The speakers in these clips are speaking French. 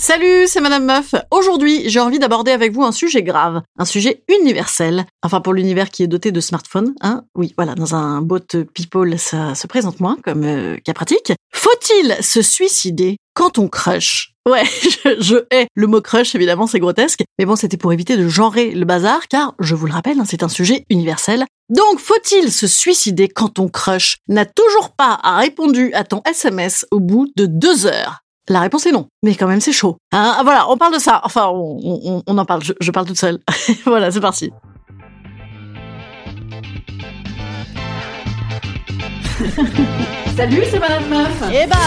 Salut, c'est Madame Meuf. Aujourd'hui, j'ai envie d'aborder avec vous un sujet grave, un sujet universel. Enfin, pour l'univers qui est doté de smartphones, hein. Oui, voilà, dans un bot people, ça se présente moins comme euh, cas pratique. Faut-il se suicider quand on crush? Ouais, je, je, hais le mot crush, évidemment, c'est grotesque. Mais bon, c'était pour éviter de genrer le bazar, car, je vous le rappelle, hein, c'est un sujet universel. Donc, faut-il se suicider quand on crush? N'a toujours pas répondu à ton SMS au bout de deux heures la réponse est non. Mais quand même, c'est chaud. Hein voilà, on parle de ça. Enfin, on, on, on en parle. Je, je parle toute seule. voilà, c'est parti. Salut, c'est Madame Meuf. Et bam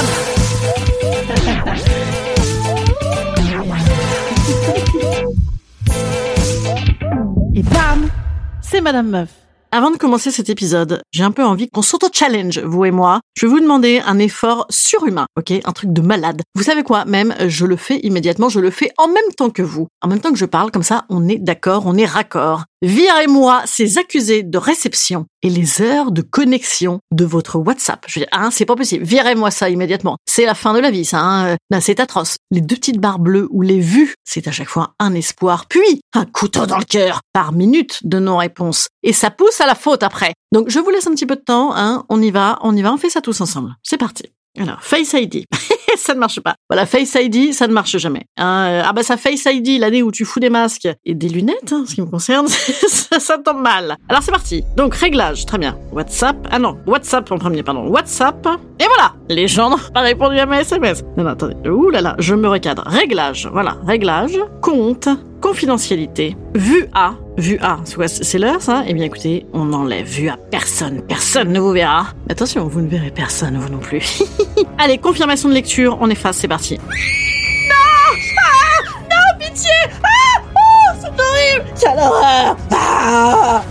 Et bam C'est Madame Meuf. Avant de commencer cet épisode, j'ai un peu envie qu'on s'auto-challenge, vous et moi. Je vais vous demander un effort surhumain, ok? Un truc de malade. Vous savez quoi? Même, je le fais immédiatement, je le fais en même temps que vous. En même temps que je parle, comme ça, on est d'accord, on est raccord. Virez-moi ces accusés de réception et les heures de connexion de votre WhatsApp. Je veux dire, hein, c'est pas possible. Virez-moi ça immédiatement. C'est la fin de la vie, ça. Hein. Là, c'est atroce. Les deux petites barres bleues ou les vues, c'est à chaque fois un espoir, puis un couteau dans le cœur par minute de non-réponse. Et ça pousse à la faute après. Donc, je vous laisse un petit peu de temps. Hein. On y va, on y va, on fait ça tous ensemble. C'est parti. Alors, Face ID. ça ne marche pas. Voilà, Face ID, ça ne marche jamais. Hein, ah bah ça Face ID, l'année où tu fous des masques et des lunettes, hein, ce qui me concerne, ça, ça tombe mal. Alors c'est parti. Donc réglage, très bien. WhatsApp, ah non, WhatsApp en premier, pardon. WhatsApp, et voilà. Les gens n'ont pas répondu à mes SMS. Non, non, attendez. Ouh là là, je me recadre. Réglage, voilà. Réglage, compte, confidentialité, vue A, vue A, c'est l'heure ça? Eh bien écoutez, on enlève vue à personne, personne ne vous verra. Attention, vous ne verrez personne, vous non plus. Allez, confirmation de lecture, on efface, c'est parti. Non ah Non, pitié Ah Oh, c'est horrible Quelle horreur Ah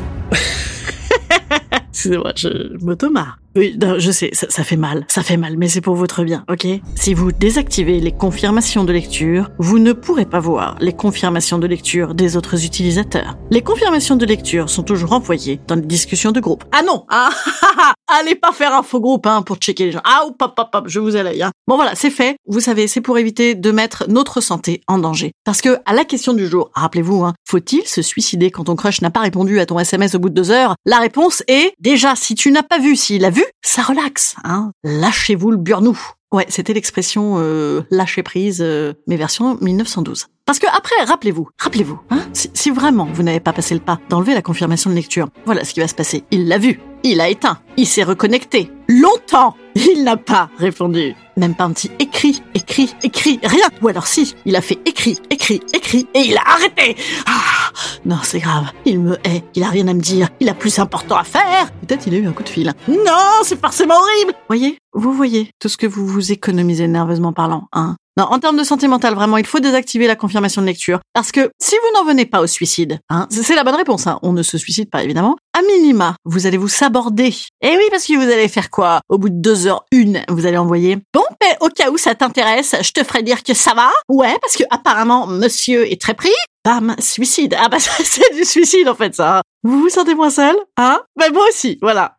Excusez-moi, je m'automarre. Oui, non, je sais, ça, fait mal, ça fait mal, mais c'est pour votre bien, ok? Si vous désactivez les confirmations de lecture, vous ne pourrez pas voir les confirmations de lecture des autres utilisateurs. Les confirmations de lecture sont toujours envoyées dans les discussions de groupe. Ah non ah, Allez pas faire un faux groupe hein, pour checker les gens. Ah, hop, hop, hop, je vous ai l'œil. Hein. Bon voilà, c'est fait. Vous savez, c'est pour éviter de mettre notre santé en danger. Parce que à la question du jour, rappelez-vous, hein, faut-il se suicider quand ton crush n'a pas répondu à ton SMS au bout de deux heures? La réponse est déjà, si tu n'as pas vu s'il a vu, ça relaxe, hein. Lâchez-vous le burnou. Ouais, c'était l'expression euh, lâcher prise, euh, mais version 1912. Parce que après, rappelez-vous, rappelez-vous, hein, si, si vraiment vous n'avez pas passé le pas d'enlever la confirmation de lecture, voilà ce qui va se passer. Il l'a vu, il a éteint, il s'est reconnecté. Longtemps, il n'a pas répondu. Même pas un petit écrit, écrit, écrit, rien. Ou alors si, il a fait écrit, écrit, écrit, et il a arrêté. Ah, non, c'est grave. Il me hait, il a rien à me dire, il a plus important à faire. Peut-être il a eu un coup de fil. Non, c'est forcément horrible. Voyez, vous voyez tout ce que vous vous économisez nerveusement parlant, hein. Non, en termes de santé mentale, vraiment, il faut désactiver la confirmation de lecture. Parce que si vous n'en venez pas au suicide, hein, c'est la bonne réponse, hein, on ne se suicide pas évidemment, à minima, vous allez vous saborder. Et oui, parce que vous allez faire quoi? Au bout de deux heures, une, vous allez envoyer « Bon, mais au cas où ça t'intéresse, je te ferai dire que ça va. Ouais, parce que apparemment, monsieur est très pris. Bam, suicide. Ah bah ça, c'est du suicide en fait, ça. Vous vous sentez moins seul Hein? Ben moi aussi, voilà.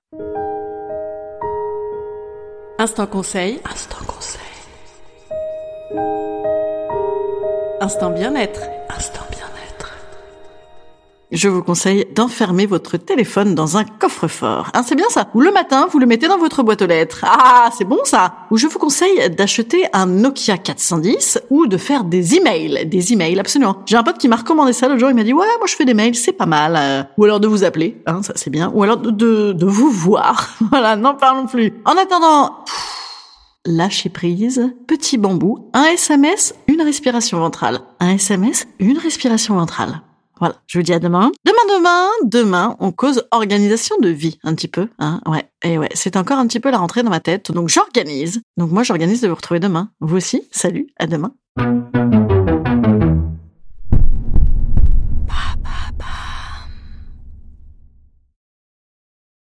Instant conseil. Instant conseil. Instant bien-être. Instant bien-être. je vous conseille d'enfermer votre téléphone dans un coffre-fort. Hein, c'est bien ça. Ou le matin, vous le mettez dans votre boîte aux lettres. Ah, c'est bon ça. Ou je vous conseille d'acheter un Nokia 410 ou de faire des emails. Des emails, absolument. J'ai un pote qui m'a recommandé ça l'autre jour. Il m'a dit, ouais, moi je fais des mails, c'est pas mal. Euh, ou alors de vous appeler, hein, ça c'est bien. Ou alors de, de, de vous voir. voilà, n'en parlons plus. En attendant... lâcher prise, petit bambou, un SMS, une respiration ventrale. Un SMS, une respiration ventrale. Voilà, je vous dis à demain. Demain, demain, demain, on cause organisation de vie un petit peu. Hein ouais, et ouais, c'est encore un petit peu la rentrée dans ma tête. Donc j'organise. Donc moi, j'organise de vous retrouver demain. Vous aussi, salut, à demain.